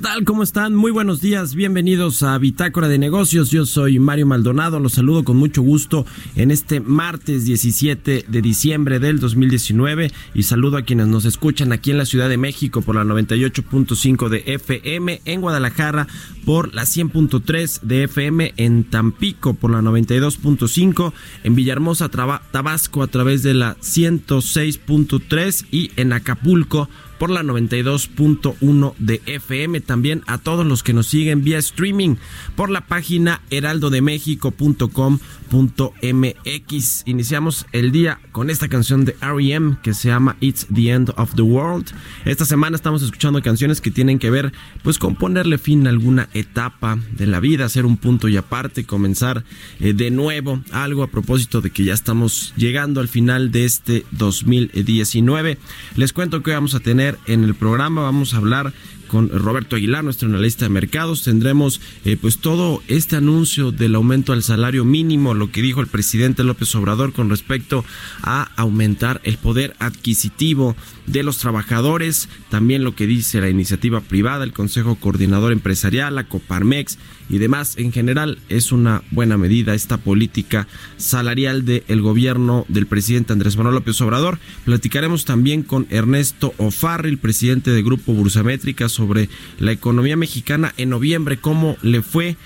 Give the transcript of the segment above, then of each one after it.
Tal? ¿Cómo están? Muy buenos días. Bienvenidos a Bitácora de Negocios. Yo soy Mario Maldonado. Los saludo con mucho gusto en este martes 17 de diciembre del 2019 y saludo a quienes nos escuchan aquí en la Ciudad de México por la 98.5 de FM, en Guadalajara por la 100.3 de FM, en Tampico por la 92.5, en Villahermosa, Tabasco a través de la 106.3 y en Acapulco por la 92.1 de FM. También a todos los que nos siguen vía streaming por la página heraldodemexico.com.mx. Iniciamos el día con esta canción de R.E.M. que se llama It's the End of the World. Esta semana estamos escuchando canciones que tienen que ver pues con ponerle fin a alguna etapa de la vida, hacer un punto y aparte, comenzar eh, de nuevo algo a propósito de que ya estamos llegando al final de este 2019. Les cuento que vamos a tener en el programa, vamos a hablar con Roberto Aguilar, nuestro analista de mercados. Tendremos eh, pues todo este anuncio del aumento al salario mínimo, lo que dijo el presidente López Obrador con respecto a aumentar el poder adquisitivo de los trabajadores, también lo que dice la iniciativa privada, el Consejo Coordinador Empresarial, la Coparmex y demás. En general es una buena medida esta política salarial del gobierno del presidente Andrés Manuel López Obrador. Platicaremos también con Ernesto Ofarri, el presidente de Grupo Bursamétrica, sobre la economía mexicana en noviembre, cómo le fue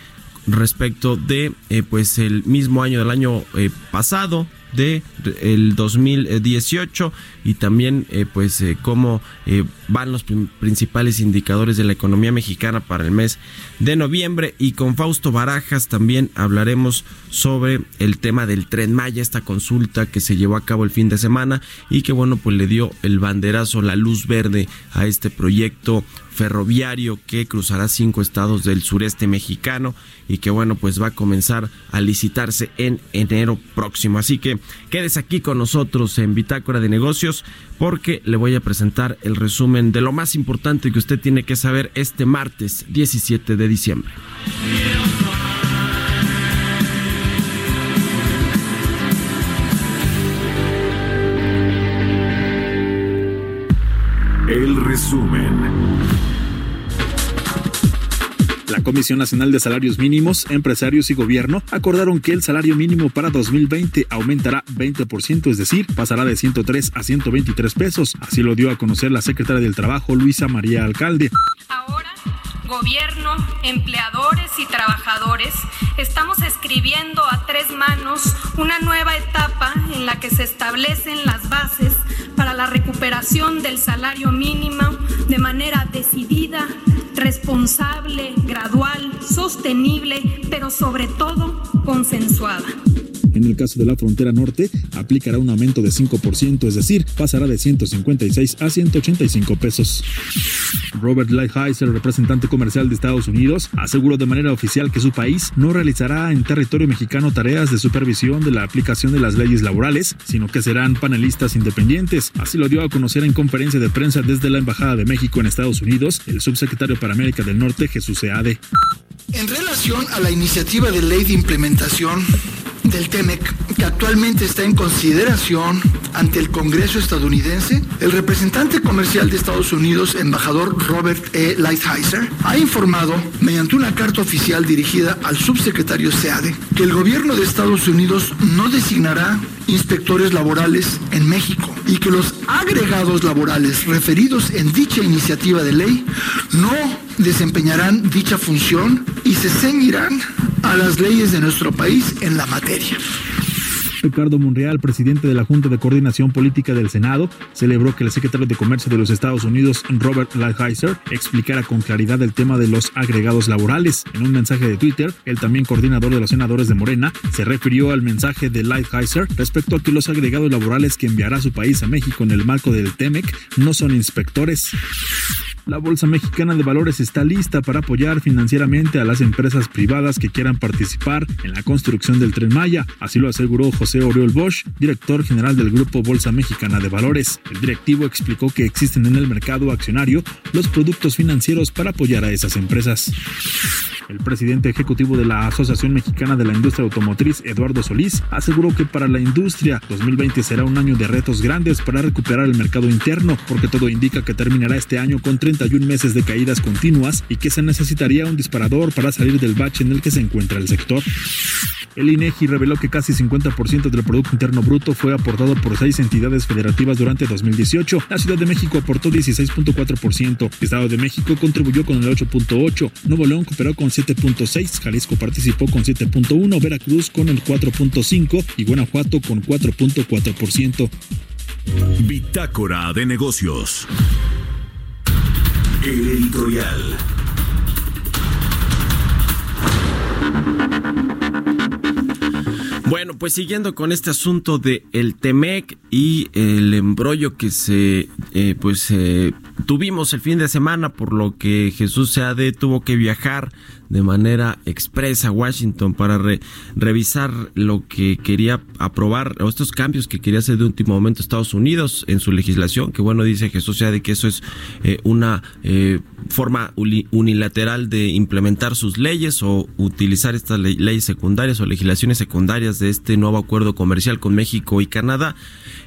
respecto de eh, pues el mismo año del año eh, pasado de el 2018 y también eh, pues eh, cómo eh, van los principales indicadores de la economía mexicana para el mes de noviembre y con Fausto Barajas también hablaremos sobre el tema del tren Maya, esta consulta que se llevó a cabo el fin de semana y que bueno pues le dio el banderazo, la luz verde a este proyecto ferroviario que cruzará cinco estados del sureste mexicano y que bueno pues va a comenzar a licitarse en enero próximo. Así que quedes aquí con nosotros en Bitácora de Negocios porque le voy a presentar el resumen de lo más importante que usted tiene que saber este martes 17 de diciembre. El resumen. La Comisión Nacional de Salarios Mínimos, Empresarios y Gobierno acordaron que el salario mínimo para 2020 aumentará 20%, es decir, pasará de 103 a 123 pesos. Así lo dio a conocer la secretaria del Trabajo, Luisa María Alcalde. Ahora, gobierno, empleadores y trabajadores, estamos escribiendo a tres manos una nueva etapa en la que se establecen las bases para la recuperación del salario mínimo de manera decidida, responsable, gradual, sostenible, pero sobre todo consensuada. En el caso de la frontera norte, aplicará un aumento de 5%, es decir, pasará de 156 a 185 pesos. Robert Lighthizer, representante comercial de Estados Unidos, aseguró de manera oficial que su país no realizará en territorio mexicano tareas de supervisión de la aplicación de las leyes laborales, sino que serán panelistas independientes. Así lo dio a conocer en conferencia de prensa desde la Embajada de México en Estados Unidos el subsecretario para América del Norte, Jesús Seade. En relación a la iniciativa de ley de implementación del TEMEC, que actualmente está en consideración ante el Congreso estadounidense, el representante comercial de Estados Unidos, embajador Robert E. Lighthizer, ha informado, mediante una carta oficial dirigida al subsecretario SEADE, que el gobierno de Estados Unidos no designará inspectores laborales en México y que los agregados laborales referidos en dicha iniciativa de ley no desempeñarán dicha función y se ceñirán a las leyes de nuestro país en la materia. Ricardo Monreal, presidente de la Junta de Coordinación Política del Senado, celebró que el secretario de Comercio de los Estados Unidos, Robert Lighthizer, explicara con claridad el tema de los agregados laborales. En un mensaje de Twitter, el también coordinador de los senadores de Morena se refirió al mensaje de Lighthizer respecto a que los agregados laborales que enviará su país a México en el marco del TEMEC no son inspectores. La Bolsa Mexicana de Valores está lista para apoyar financieramente a las empresas privadas que quieran participar en la construcción del tren Maya. Así lo aseguró José Oriol Bosch, director general del Grupo Bolsa Mexicana de Valores. El directivo explicó que existen en el mercado accionario los productos financieros para apoyar a esas empresas. El presidente ejecutivo de la Asociación Mexicana de la Industria Automotriz, Eduardo Solís, aseguró que para la industria 2020 será un año de retos grandes para recuperar el mercado interno, porque todo indica que terminará este año con 31 meses de caídas continuas y que se necesitaría un disparador para salir del bache en el que se encuentra el sector. El INEGI reveló que casi 50% del Producto Interno Bruto fue aportado por seis entidades federativas durante 2018. La Ciudad de México aportó 16.4%, Estado de México contribuyó con el 8.8%, Nuevo León cooperó con 7.6%, Jalisco participó con 7.1%, Veracruz con el 4.5% y Guanajuato con 4.4%. Bitácora de negocios. El editorial. Bueno, pues siguiendo con este asunto de el Temec y el embrollo que se eh, pues eh, tuvimos el fin de semana por lo que Jesús Seade tuvo que viajar de manera expresa Washington para revisar lo que quería aprobar o estos cambios que quería hacer de último momento Estados Unidos en su legislación, que bueno dice Jesús Seade que eso es eh, una eh, forma unilateral de implementar sus leyes o utilizar estas leyes secundarias o legislaciones secundarias de este nuevo acuerdo comercial con México y Canadá.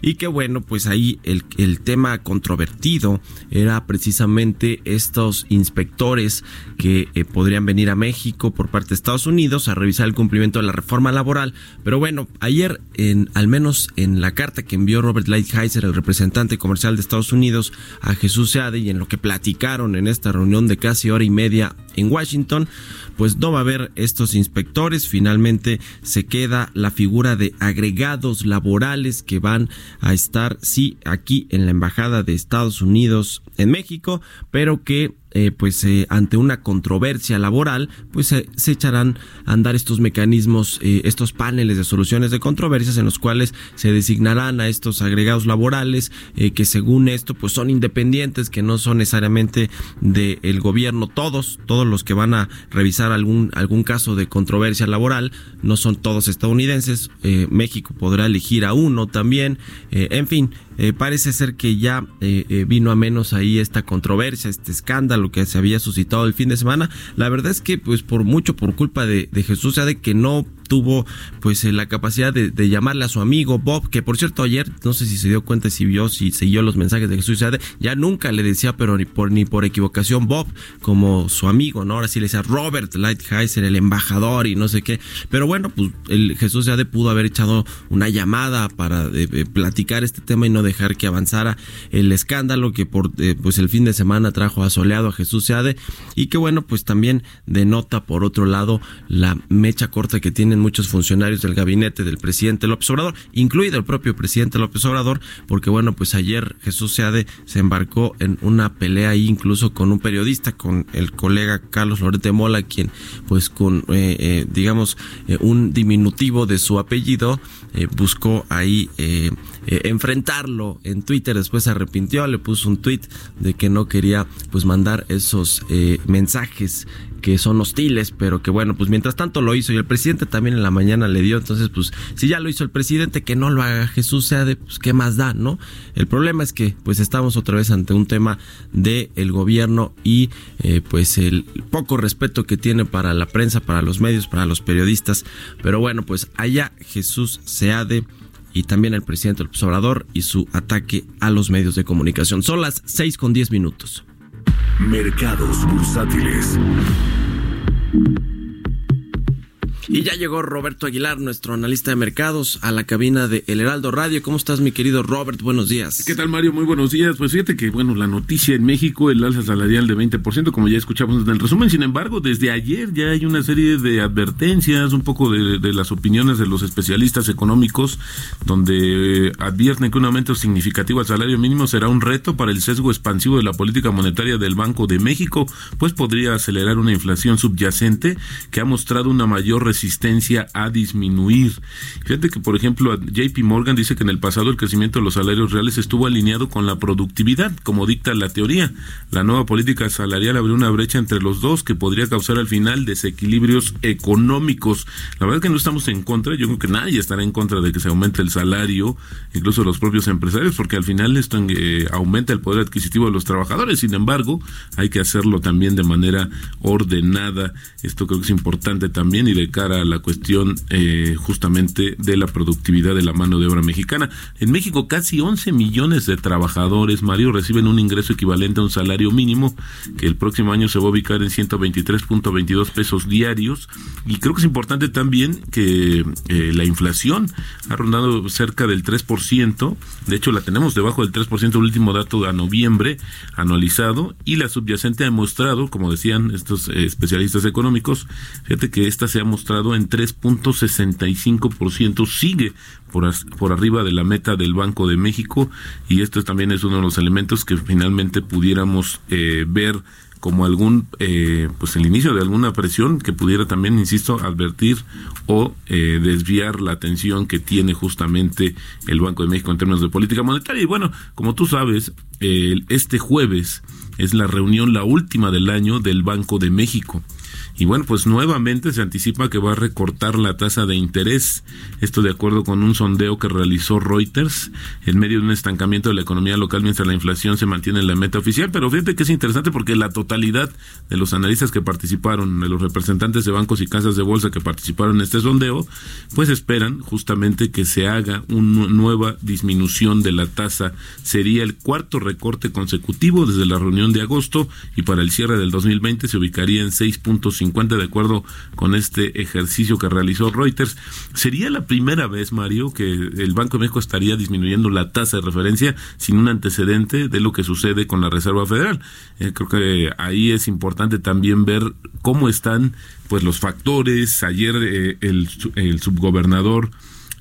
Y que bueno pues ahí el, el tema controvertido era precisamente estos inspectores que eh, podrían venir a México por parte de Estados Unidos a revisar el cumplimiento de la reforma laboral. Pero bueno, ayer, en, al menos en la carta que envió Robert Lighthizer, el representante comercial de Estados Unidos, a Jesús Seade y en lo que platicaron en esta reunión de casi hora y media en Washington, pues no va a haber estos inspectores. Finalmente se queda la figura de agregados laborales que van a estar, sí, aquí en la Embajada de Estados Unidos en México, pero que eh, pues eh, ante una controversia laboral, pues se echarán a andar estos mecanismos, eh, estos paneles de soluciones de controversias en los cuales se designarán a estos agregados laborales que según esto pues son independientes, que no son necesariamente del gobierno. Todos, todos los que van a revisar algún, algún caso de controversia laboral, no son todos estadounidenses, México podrá elegir a uno también, en fin, parece ser que ya vino a menos ahí esta controversia, este escándalo que se había suscitado el fin de semana. La verdad es que pues por mucho por culpa de, de Jesús, sea de que no tuvo pues eh, la capacidad de, llamarle a su amigo Bob, que por cierto ayer, no sé si se dio cuenta, si vio, si siguió los mensajes de Jesús ya nunca le decía, pero ni por, ni por equivocación Bob, como su amigo, ¿no? Ahora sí le decía Robert Lighthizer, el embajador y no sé qué. Pero bueno, pues el Jesús Seade pudo haber echado una llamada para eh, platicar este tema y no dejar que avanzara el escándalo que por eh, pues el fin de semana trajo asoleado a Jesús Seade y que bueno, pues también denota por otro lado la mecha corta que muchos funcionarios del gabinete del presidente López Obrador, incluido el propio presidente López Obrador, porque bueno, pues ayer Jesús Seade se embarcó en una pelea ahí incluso con un periodista, con el colega Carlos Lorete Mola, quien pues con, eh, eh, digamos, eh, un diminutivo de su apellido, buscó ahí enfrentarlo en Twitter, después se arrepintió, le puso un tweet de que no quería pues mandar esos mensajes que son hostiles, pero que bueno, pues mientras tanto lo hizo y el presidente también en la mañana le dio. Entonces, pues, si ya lo hizo el presidente, que no lo haga Jesús sea de, pues, ¿qué más da, no? El problema es que, pues, estamos otra vez ante un tema de el gobierno y, eh, pues, el poco respeto que tiene para la prensa, para los medios, para los periodistas. Pero bueno, pues, allá Jesús Seade y también el presidente López Obrador y su ataque a los medios de comunicación. Son las 6 con 10 minutos. Mercados bursátiles. Y ya llegó Roberto Aguilar, nuestro analista de mercados, a la cabina de El Heraldo Radio. ¿Cómo estás, mi querido Robert? Buenos días. ¿Qué tal, Mario? Muy buenos días. Pues fíjate que, bueno, la noticia en México, el alza salarial de 20%, como ya escuchamos en el resumen. Sin embargo, desde ayer ya hay una serie de advertencias, un poco de, las opiniones de los especialistas económicos, donde advierten que un aumento significativo al salario mínimo será un reto para el sesgo expansivo de la política monetaria del Banco de México, pues podría acelerar una inflación subyacente que ha mostrado una mayor resistencia resistencia a disminuir. Fíjate que, por ejemplo, JP Morgan dice que en el pasado el crecimiento de los salarios reales estuvo alineado con la productividad, como dicta la teoría. La nueva política salarial abrió una brecha entre los dos que podría causar al final desequilibrios económicos. La verdad es que no estamos en contra, yo creo que nadie estará en contra de que se aumente el salario, incluso los propios empresarios, porque al final esto eh, aumenta el poder adquisitivo de los trabajadores. Sin embargo, hay que hacerlo también de manera ordenada. Esto creo que es importante también y de a la cuestión eh, justamente de la productividad de la mano de obra mexicana. En México casi 11 millones de trabajadores, Mario, reciben un ingreso equivalente a un salario mínimo que el próximo año se va a ubicar en 123.22 pesos diarios. Y creo que es importante también que eh, la inflación ha rondado cerca del 3%, de hecho la tenemos debajo del 3%, el último dato a noviembre anualizado, y la subyacente ha demostrado, como decían estos eh, especialistas económicos, fíjate que esta se ha mostrado en 3.65%, sigue por, por arriba de la meta del Banco de México y esto también es uno de los elementos que finalmente pudiéramos eh, ver como algún eh, pues el inicio de alguna presión que pudiera también insisto advertir o eh, desviar la atención que tiene justamente el Banco de México en términos de política monetaria. Y bueno como tú sabes este jueves es la reunión la última del año del Banco de México y bueno, pues nuevamente se anticipa que va a recortar la tasa de interés. Esto de acuerdo con un sondeo que realizó Reuters en medio de un estancamiento de la economía local mientras la inflación se mantiene en la meta oficial. Pero fíjate que es interesante porque la totalidad de los analistas que participaron, de los representantes de bancos y casas de bolsa que participaron en este sondeo, pues esperan justamente que se haga una nueva disminución de la tasa. Sería el cuarto recorte consecutivo desde la reunión de agosto y para el cierre del 2020 se ubicaría en 6.5 de acuerdo con este ejercicio que realizó Reuters. Sería la primera vez, Mario, que el Banco de México estaría disminuyendo la tasa de referencia sin un antecedente de lo que sucede con la Reserva Federal. Eh, creo que ahí es importante también ver cómo están pues los factores. Ayer eh, el subgobernador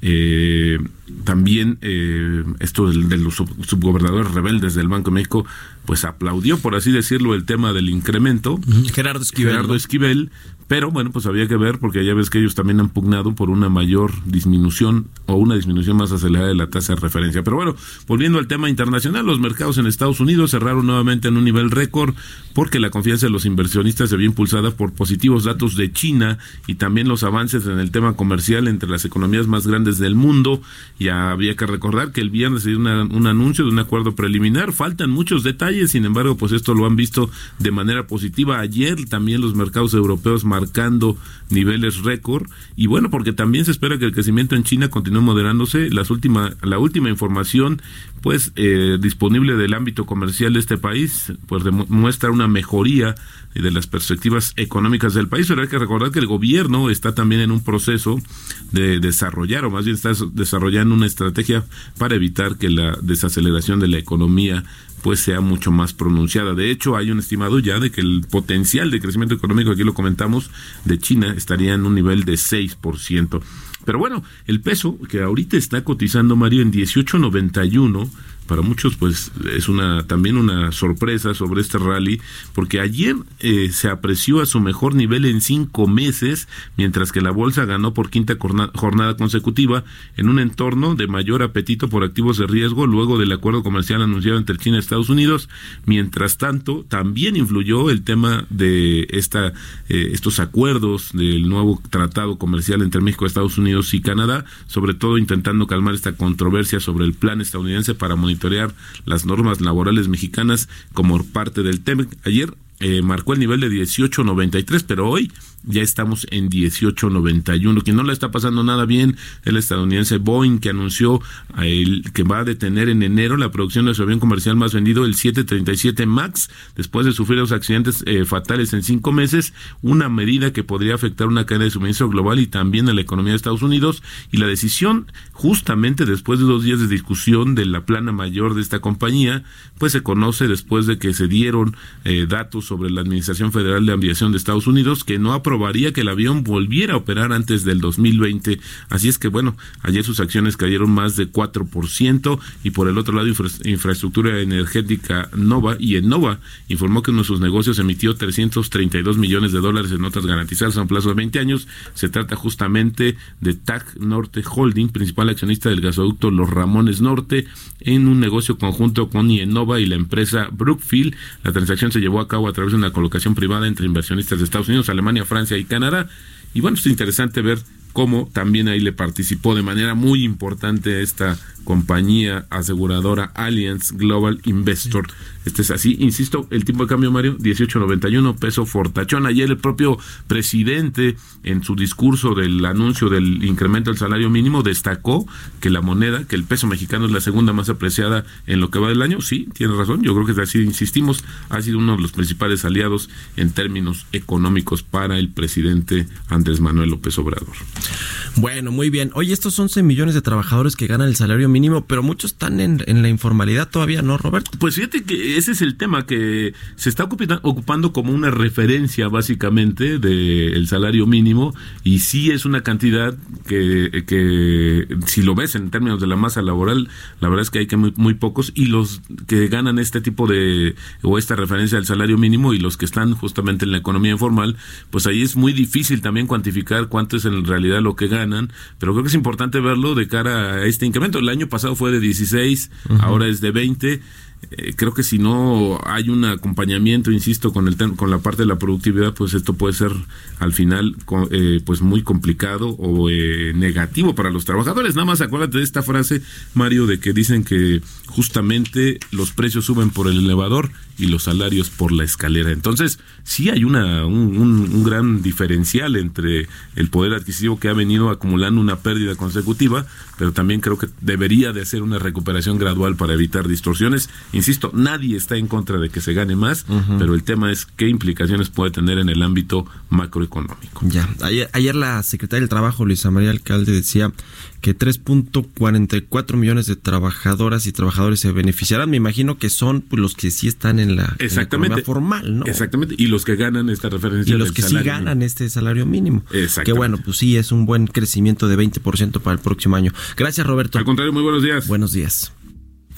eh, también eh, esto de, los subgobernadores rebeldes del Banco de México, pues aplaudió, por así decirlo, el tema del incremento. Gerardo Esquivel. Gerardo Esquivel, pero bueno, pues había que ver porque ya ves que ellos también han pugnado por una mayor disminución o una disminución más acelerada de la tasa de referencia. Pero bueno, volviendo al tema internacional, los mercados en Estados Unidos cerraron nuevamente en un nivel récord porque la confianza de los inversionistas se vio impulsada por positivos datos de China y también los avances en el tema comercial entre las economías más grandes del mundo. Ya había que recordar que el viernes se dio un anuncio de un acuerdo preliminar. Faltan muchos detalles, sin embargo, pues esto lo han visto de manera positiva. Ayer también los mercados europeos marcando niveles récord. Y bueno porque también se espera que el crecimiento en China continúe moderándose. Las última la última información pues eh, disponible del ámbito comercial de este país pues muestra una mejoría de las perspectivas económicas del país. Pero hay que recordar que el gobierno está también en un proceso de desarrollar o más bien está desarrollando una estrategia para evitar que la desaceleración de la economía pues sea mucho más pronunciada. De hecho, hay un estimado ya de que el potencial de crecimiento económico, aquí lo comentamos, de China estaría en un nivel de 6%. Pero bueno, el peso que ahorita está cotizando Mario en 18.91 para muchos pues es una también una sorpresa sobre este rally, porque ayer eh, se apreció a su mejor nivel en cinco meses, mientras que la bolsa ganó por quinta jornada consecutiva en un entorno de mayor apetito por activos de riesgo luego del acuerdo comercial anunciado entre China y Estados Unidos. Mientras tanto, también influyó el tema de esta, eh, estos acuerdos del nuevo tratado comercial entre México, Estados Unidos y Canadá, sobre todo intentando calmar esta controversia sobre el plan estadounidense para monitorear las normas laborales mexicanas como parte del TEMEC. Ayer eh, marcó el nivel de 18.93, pero hoy ya estamos en 18.91. Quien no le está pasando nada bien, el estadounidense Boeing, que anunció el, que va a detener en enero la producción de su avión comercial más vendido, el 737 MAX, después de sufrir los accidentes eh, fatales en cinco meses, una medida que podría afectar una cadena de suministro global y también a la economía de Estados Unidos. Y la decisión, justamente después de dos días de discusión de la plana mayor de esta compañía, pues se conoce después de que se dieron eh, datos sobre la Administración Federal de Aviación de Estados Unidos, que no aprobó probaría que el avión volviera a operar antes del 2020. Así es que, bueno, ayer sus acciones cayeron más de 4% y por el otro lado, infraestructura energética Nova y Nova informó que uno de sus negocios emitió 332 millones de dólares en notas garantizadas a un plazo de 20 años. Se trata justamente de TAC Norte Holding, principal accionista del gasoducto Los Ramones Norte, en un negocio conjunto con Innova y la empresa Brookfield. La transacción se llevó a cabo a través de una colocación privada entre inversionistas de Estados Unidos, Alemania, Francia, y Canadá. Y bueno, es interesante ver cómo también ahí le participó de manera muy importante esta compañía aseguradora Allianz Global Investor. Este es así, insisto, el tipo de cambio, Mario, 18.91, peso fortachón. Ayer el propio presidente, en su discurso del anuncio del incremento del salario mínimo, destacó que la moneda, que el peso mexicano es la segunda más apreciada en lo que va del año. Sí, tiene razón, yo creo que es así, insistimos, ha sido uno de los principales aliados en términos económicos para el presidente Andrés Manuel López Obrador. Bueno, muy bien. Oye, estos 11 millones de trabajadores que ganan el salario mínimo, pero muchos están en, la informalidad todavía, ¿no, Roberto? Pues fíjate que ese es el tema que se está ocupando como una referencia básicamente del salario mínimo y sí es una cantidad que, que si lo ves en términos de la masa laboral, la verdad es que hay que muy, muy pocos y los que ganan este tipo de o esta referencia al salario mínimo y los que están justamente en la economía informal, pues ahí es muy difícil también cuantificar cuánto es en realidad lo que ganan pero creo que es importante verlo de cara a este incremento. El año pasado fue de 16, ahora es de 20 eh, creo que si no hay un acompañamiento, insisto, con el con la parte de la productividad, pues esto puede ser al final eh, pues muy complicado o eh, negativo para los trabajadores. Nada más acuérdate de esta frase, Mario, de que dicen que justamente los precios suben por el elevador y los salarios por la escalera. Entonces, sí hay una, un, un gran diferencial entre el poder adquisitivo que ha venido acumulando una pérdida consecutiva, pero también creo que debería de ser una recuperación gradual para evitar distorsiones Insisto, nadie está en contra de que se gane más, pero el tema es qué implicaciones puede tener en el ámbito macroeconómico. Ya, ayer, la secretaria del Trabajo, Luisa María Alcalde, decía que 3.44 millones de trabajadoras y trabajadores se beneficiarán. Me imagino que son pues, los que sí están en la, Exactamente. formal, ¿no? Exactamente, y los que ganan esta referencia. Y los que sí ganan este salario mínimo. Que bueno, pues sí, es un buen crecimiento de 20% para el próximo año. Gracias, Roberto. Al contrario, muy buenos días. Buenos días.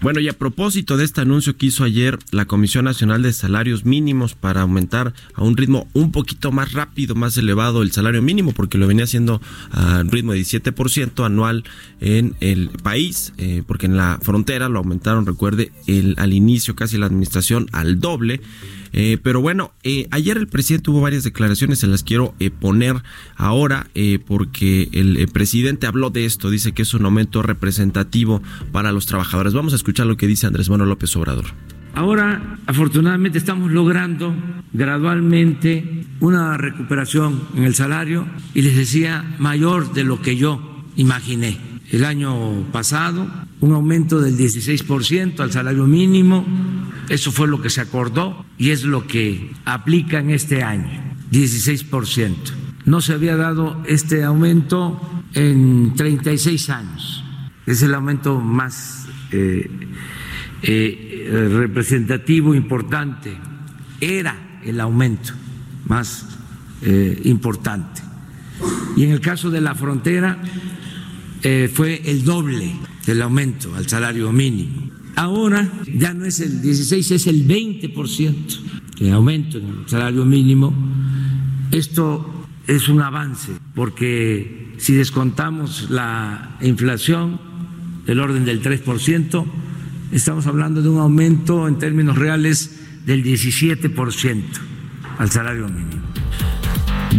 Bueno, y a propósito de este anuncio que hizo ayer la Comisión Nacional de Salarios Mínimos para aumentar a un ritmo un poquito más rápido, más elevado el salario mínimo, porque lo venía haciendo a un ritmo de 17% anual en el país, eh, porque en la frontera lo aumentaron, recuerde, el, al inicio casi la administración al doble. Eh, pero bueno, eh, ayer el presidente tuvo varias declaraciones, se las quiero eh, poner ahora porque el, presidente habló de esto, dice que es un aumento representativo para los trabajadores. Vamos a escuchar lo que dice Andrés Manuel López Obrador. Ahora, afortunadamente, estamos logrando gradualmente una recuperación en el salario y les decía mayor de lo que yo imaginé. El año pasado, un aumento del 16% al salario mínimo, eso fue lo que se acordó y es lo que aplica en este año, 16%. No se había dado este aumento en 36 años. Es el aumento más eh, eh, representativo, importante. Era el aumento más eh, importante. Y en el caso de la frontera fue el doble del aumento al salario mínimo. Ahora ya no es el 16, es el 20% de aumento en el salario mínimo. Esto es un avance porque si descontamos la inflación del orden del 3%, estamos hablando de un aumento en términos reales del 17% al salario mínimo.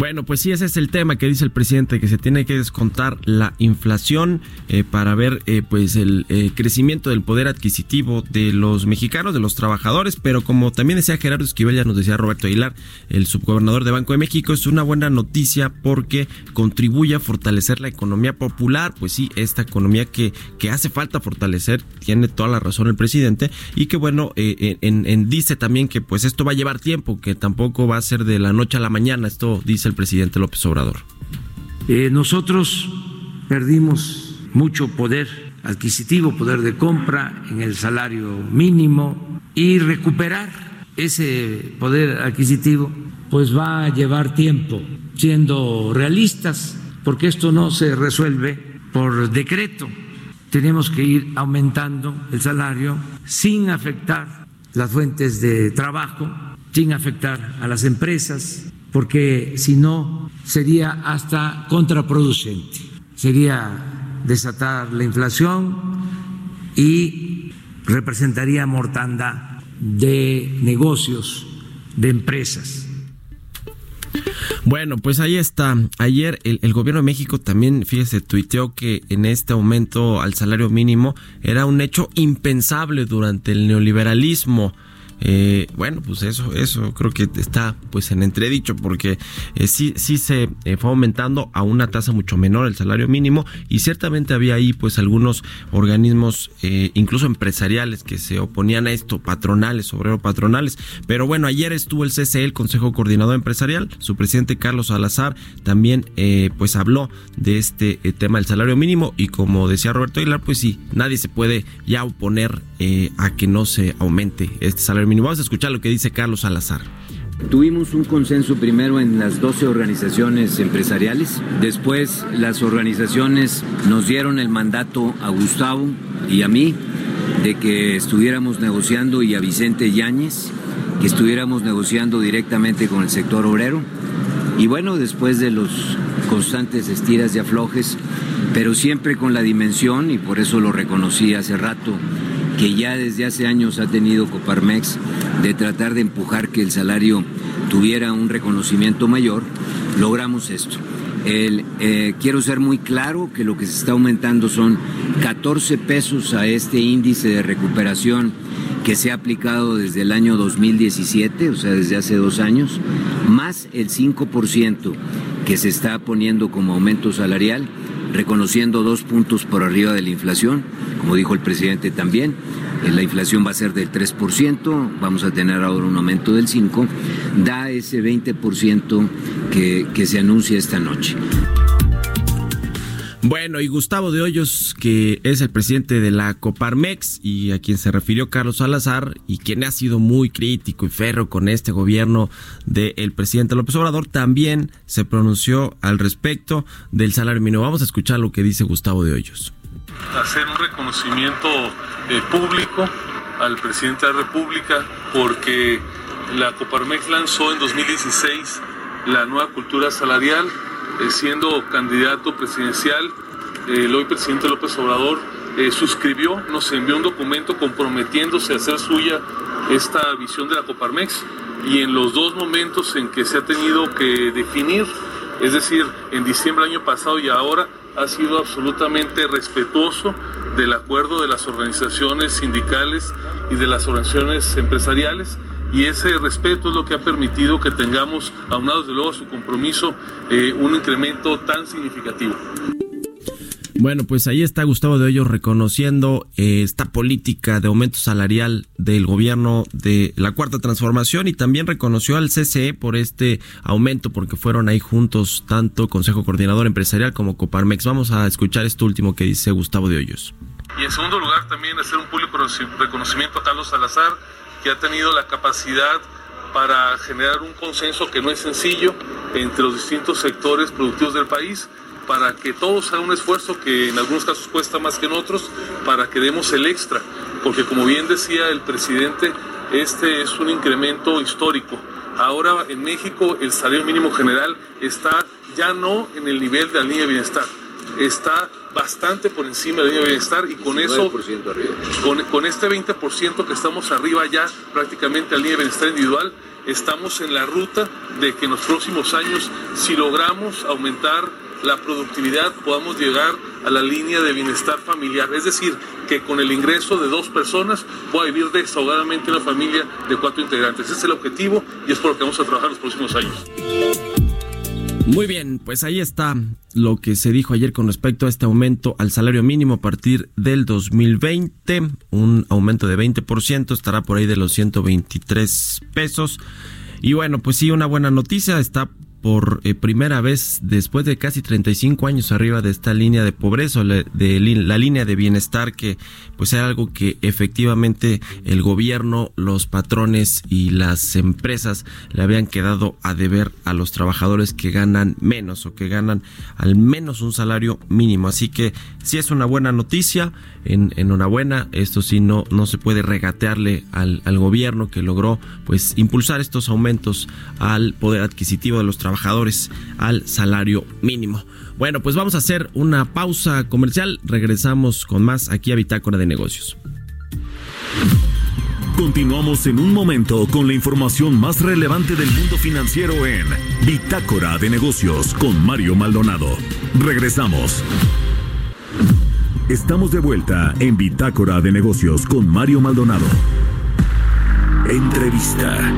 Bueno, pues sí, ese es el tema que dice el presidente, que se tiene que descontar la inflación eh, para ver eh, pues el eh, crecimiento del poder adquisitivo de los mexicanos, de los trabajadores, pero como también decía Gerardo Esquivel, ya nos decía Roberto Aguilar, el subgobernador de Banco de México, es una buena noticia porque contribuye a fortalecer la economía popular, pues sí, esta economía que, que hace falta fortalecer, tiene toda la razón el presidente, y que bueno, en, en, dice también que pues esto va a llevar tiempo, que tampoco va a ser de la noche a la mañana, esto dice el presidente López Obrador? Eh, nosotros perdimos mucho poder adquisitivo, poder de compra en el salario mínimo y recuperar ese poder adquisitivo pues va a llevar tiempo, siendo realistas, porque esto no se resuelve por decreto. Tenemos que ir aumentando el salario sin afectar las fuentes de trabajo, sin afectar a las empresas, porque si no sería hasta contraproducente, sería desatar la inflación y representaría mortandad de negocios, de empresas. Bueno, pues ahí está. Ayer el, gobierno de México también, fíjese, tuiteó que en este aumento al salario mínimo era un hecho impensable durante el neoliberalismo. Eh, bueno, pues eso, eso creo que está pues en entredicho porque eh, sí, sí se eh, fue aumentando a una tasa mucho menor el salario mínimo y ciertamente había ahí pues algunos organismos incluso empresariales que se oponían a esto, patronales, obreros patronales. Pero bueno, ayer estuvo el CCE, el Consejo Coordinador Empresarial, su presidente Carlos Salazar también pues habló de este tema del salario mínimo y como decía Roberto Aguilar, pues sí, nadie se puede ya oponer a que no se aumente este salario mínimo. Vamos a escuchar lo que dice Carlos Salazar. Tuvimos un consenso primero en las 12 organizaciones empresariales, después las organizaciones nos dieron el mandato a Gustavo y a mí de que estuviéramos negociando y a Vicente Yáñez, que estuviéramos negociando directamente con el sector obrero. Y bueno, después de los constantes estiras y aflojes, pero siempre con la dimensión, y por eso lo reconocí hace rato, que ya desde hace años ha tenido Coparmex de tratar de empujar que el salario tuviera un reconocimiento mayor, logramos esto. Eh, quiero ser muy claro que lo que se está aumentando son 14 pesos a este índice de recuperación que se ha aplicado desde el año 2017, o sea, desde hace dos años, más el 5% que se está poniendo como aumento salarial reconociendo dos puntos por arriba de la inflación, como dijo el presidente también. Eh, la inflación va a ser del 3%, vamos a tener ahora un aumento del 5%, da ese 20% que, que se anuncia esta noche. Bueno, y Gustavo de Hoyos, que es el presidente de la Coparmex y a quien se refirió Carlos Salazar y quien ha sido muy crítico y ferro con este gobierno del presidente López Obrador, también se pronunció al respecto del salario mínimo. Vamos a escuchar lo que dice Gustavo de Hoyos. Hacer un reconocimiento eh, público al presidente de la República porque la Coparmex lanzó en 2016 la nueva cultura salarial siendo candidato presidencial, el hoy presidente López Obrador eh, suscribió, nos envió un documento comprometiéndose a hacer suya esta visión de la Coparmex y en los dos momentos en que se ha tenido que definir, es decir, en diciembre del año pasado y ahora, ha sido absolutamente respetuoso del acuerdo de las organizaciones sindicales y de las organizaciones empresariales y ese respeto es lo que ha permitido que tengamos, aunado desde luego a su compromiso, eh, un incremento tan significativo. Bueno, pues ahí está Gustavo de Hoyos reconociendo eh, esta política de aumento salarial del gobierno de la Cuarta Transformación y también reconoció al CCE por este aumento porque fueron ahí juntos tanto Consejo Coordinador Empresarial como Coparmex. Vamos a escuchar esto último que dice Gustavo de Hoyos. Y en segundo lugar también hacer un público reconocimiento a Carlos Salazar que ha tenido la capacidad para generar un consenso que no es sencillo entre los distintos sectores productivos del país para que todos hagan un esfuerzo que en algunos casos cuesta más que en otros, para que demos el extra, porque como bien decía el presidente, este es un incremento histórico. Ahora en México el salario mínimo general está ya no en el nivel de la línea de bienestar, está bastante por encima de la línea de bienestar y con eso, con, con este 20% que estamos arriba ya prácticamente a la línea de bienestar individual, estamos en la ruta de que en los próximos años, si logramos aumentar la productividad, podamos llegar a la línea de bienestar familiar. Es decir, que con el ingreso de dos personas pueda vivir desahogadamente una familia de cuatro integrantes. Ese es el objetivo y es por lo que vamos a trabajar los próximos años. Muy bien, pues ahí está lo que se dijo ayer con respecto a este aumento al salario mínimo a partir del 2020. Un aumento de 20%, estará por ahí de los 123 pesos. Y bueno, pues sí, una buena noticia, está por eh, primera vez después de casi 35 años arriba de esta línea de pobreza, de la línea de bienestar, que pues era algo que efectivamente el gobierno, los patrones y las empresas le habían quedado a deber a los trabajadores que ganan menos o que ganan al menos un salario mínimo. Así que si es una buena noticia, en, enhorabuena, esto sí no, no se puede regatearle al, al gobierno que logró pues impulsar estos aumentos al poder adquisitivo de los trabajadores trabajadores al salario mínimo. Bueno, pues vamos a hacer una pausa comercial. Regresamos con más aquí a Bitácora de Negocios. Continuamos en un momento con la información más relevante del mundo financiero en Bitácora de Negocios con Mario Maldonado. Regresamos. Estamos de vuelta en Bitácora de Negocios con Mario Maldonado. Entrevista.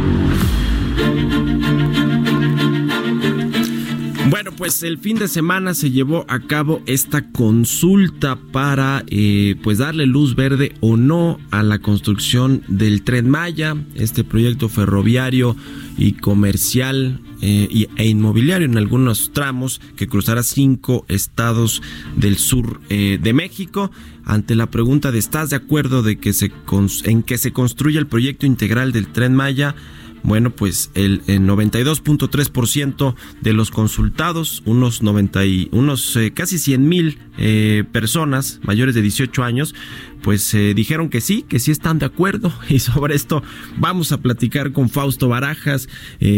Bueno, pues el fin de semana se llevó a cabo esta consulta para eh, pues darle luz verde o no a la construcción del tren Maya, este proyecto ferroviario y comercial eh, e inmobiliario en algunos tramos que cruzará cinco estados del sur eh, de México. Ante la pregunta de ¿estás de acuerdo de que se en que se construya el proyecto integral del tren Maya? Bueno, pues el, 92.3% de los consultados, unos 90 y, unos eh, casi 100 mil eh, personas mayores de 18 años, pues eh, dijeron que sí, que sí están de acuerdo. Y sobre esto vamos a platicar con Fausto Barajas,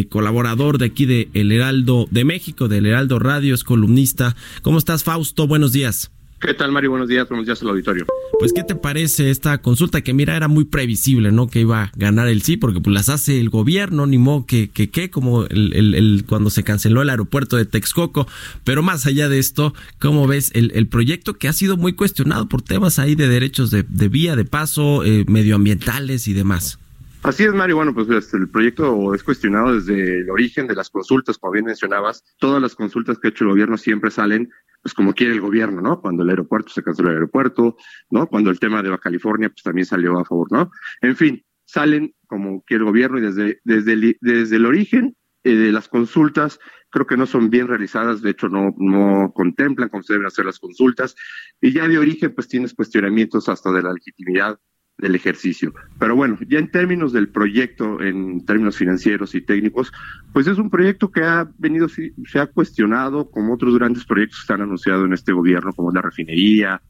colaborador de aquí de El Heraldo de México, del Heraldo Radio, es columnista. ¿Cómo estás, Fausto? Buenos días. ¿Qué tal, Mario? Buenos días, buenos días al auditorio. Pues, ¿qué te parece esta consulta? Que mira, era muy previsible, ¿no? Que iba a ganar el sí, porque pues las hace el gobierno, ni modo que, que, que como el, el, cuando se canceló el aeropuerto de Texcoco. Pero más allá de esto, ¿cómo ves el, el proyecto que ha sido muy cuestionado por temas ahí de derechos de, de vía, de paso, eh, medioambientales y demás? Así es, Mario. Bueno, pues este, el proyecto es cuestionado desde el origen de las consultas, como bien mencionabas. Todas las consultas que ha hecho el gobierno siempre salen pues como quiere el gobierno, ¿no? Cuando el aeropuerto se canceló el aeropuerto, ¿no? Cuando el tema de Baja California, pues también salió a favor, ¿no? En fin, salen como quiere el gobierno y desde, desde, el, desde el origen eh, de las consultas creo que no son bien realizadas, de hecho no, no contemplan cómo se deben hacer las consultas y ya de origen pues tienes cuestionamientos hasta de la legitimidad del ejercicio. Pero bueno, ya en términos del proyecto, en términos financieros y técnicos, pues es un proyecto que ha venido, se ha cuestionado como otros grandes proyectos que están anunciados en este gobierno, como la refinería,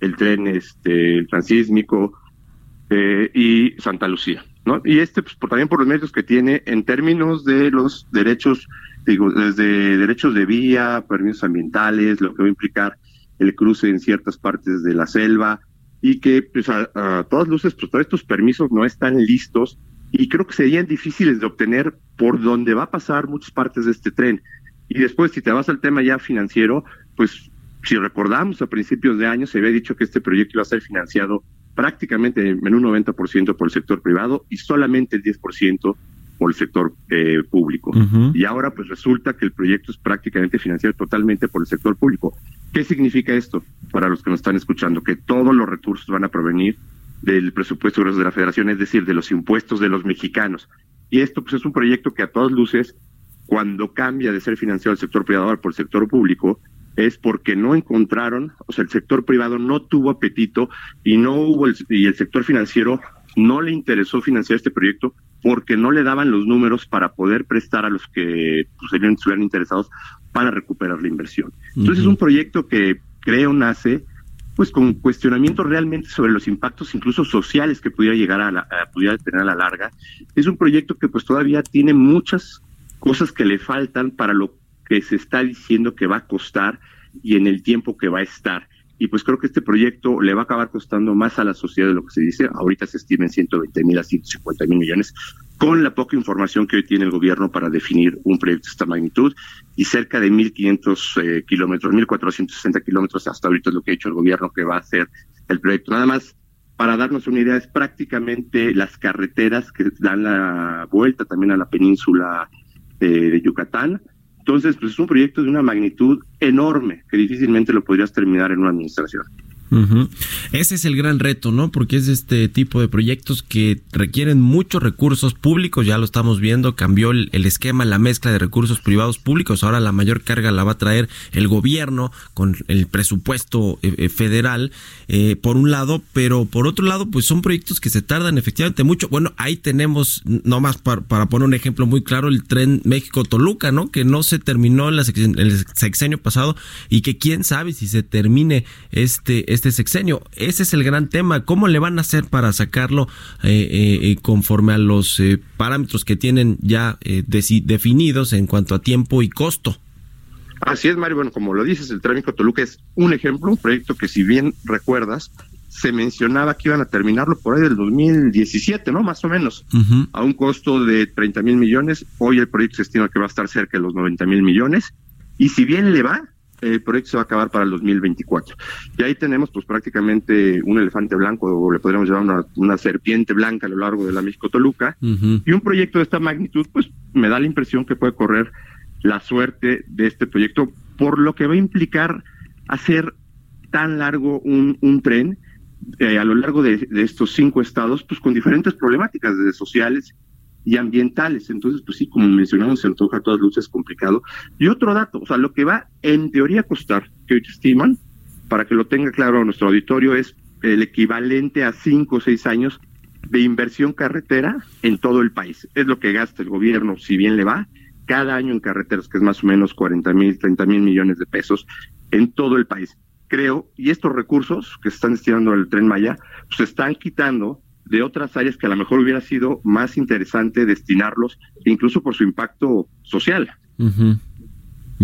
el tren este, transísmico eh, y Santa Lucía. ¿no? Y este, pues, también por los medios que tiene en términos de los derechos, digo, desde derechos de vía, permisos ambientales, lo que va a implicar el cruce en ciertas partes de la selva, y que pues, a, todas luces pues, todos estos permisos no están listos y creo que serían difíciles de obtener por donde va a pasar muchas partes de este tren. Y después, si te vas al tema ya financiero, pues si recordamos a principios de año se había dicho que este proyecto iba a ser financiado prácticamente en un 90% por el sector privado y solamente el 10% por el sector eh, público. Y ahora pues resulta que el proyecto es prácticamente financiado totalmente por el sector público. ¿Qué significa esto para los que nos están escuchando? Que todos los recursos van a provenir del presupuesto de la federación, es decir, de los impuestos de los mexicanos. Y esto pues es un proyecto que a todas luces, cuando cambia de ser financiado el sector privado por el sector público, es porque no encontraron, o sea, el sector privado no tuvo apetito y no hubo el, y el sector financiero no le interesó financiar este proyecto porque no le daban los números para poder prestar a los que pues, estuvieran interesados para recuperar la inversión. Entonces es un proyecto que creo nace pues con cuestionamientos realmente sobre los impactos incluso sociales que pudiera llegar a, la, a- pudiera tener a la larga. Es un proyecto que pues todavía tiene muchas cosas que le faltan para lo que se está diciendo que va a costar y en el tiempo que va a estar. Y pues creo que este proyecto le va a acabar costando más a la sociedad de lo que se dice. Ahorita se estima en 120 mil a 150 mil millones, con la poca información que hoy tiene el gobierno para definir un proyecto de esta magnitud y cerca de 1.500 eh, kilómetros, 1.460 kilómetros hasta ahorita es lo que ha hecho el gobierno que va a hacer el proyecto. Nada más para darnos una idea, es prácticamente las carreteras que dan la vuelta también a la península eh, de Yucatán. Entonces, pues es un proyecto de una magnitud enorme que difícilmente lo podrías terminar en una administración. Ujú. Ese es el gran reto, ¿no? Porque es este tipo de proyectos que requieren muchos recursos públicos, ya lo estamos viendo, cambió el, esquema, la mezcla de recursos privados públicos, ahora la mayor carga la va a traer el gobierno con el presupuesto eh, eh, federal, eh, por un lado, pero por otro lado, pues son proyectos que se tardan efectivamente mucho. Bueno, ahí tenemos, nomás para, para poner un ejemplo muy claro, el tren México-Toluca, ¿no? Que no se terminó en la el sexenio pasado y que quién sabe si se termine este, este sexenio. Ese es el gran tema. ¿Cómo le van a hacer para sacarlo eh, eh, eh, conforme a los eh, parámetros que tienen ya eh, definidos en cuanto a tiempo y costo? Así es, Mario. Bueno, como lo dices, el tráfico Toluca es un ejemplo, un proyecto que si bien recuerdas, se mencionaba que iban a terminarlo por ahí del 2017, ¿no? Más o menos, a un costo de 30 mil millones. Hoy el proyecto se estima que va a estar cerca de los 90 mil millones. Y si bien le va, el proyecto se va a acabar para el 2024. Y ahí tenemos pues prácticamente un elefante blanco, o le podríamos llamar una, una serpiente blanca a lo largo de la México Toluca. Y un proyecto de esta magnitud, pues me da la impresión que puede correr la suerte de este proyecto, por lo que va a implicar hacer tan largo un, un tren eh, a lo largo de, de estos cinco estados, pues con diferentes problemáticas desde sociales y ambientales. Entonces, pues sí, como mencionamos, se antoja a todas luces complicado. Y otro dato, o sea, lo que va en teoría a costar, que hoy estiman, para que lo tenga claro nuestro auditorio, es el equivalente a cinco o seis años de inversión carretera en todo el país. Es lo que gasta el gobierno, si bien le va, cada año en carreteras, que es más o menos 40 mil, 30 mil millones de pesos en todo el país. Creo, y estos recursos que se están destinando al tren Maya, pues, se están quitando de otras áreas que a lo mejor hubiera sido más interesante destinarlos, incluso por su impacto social.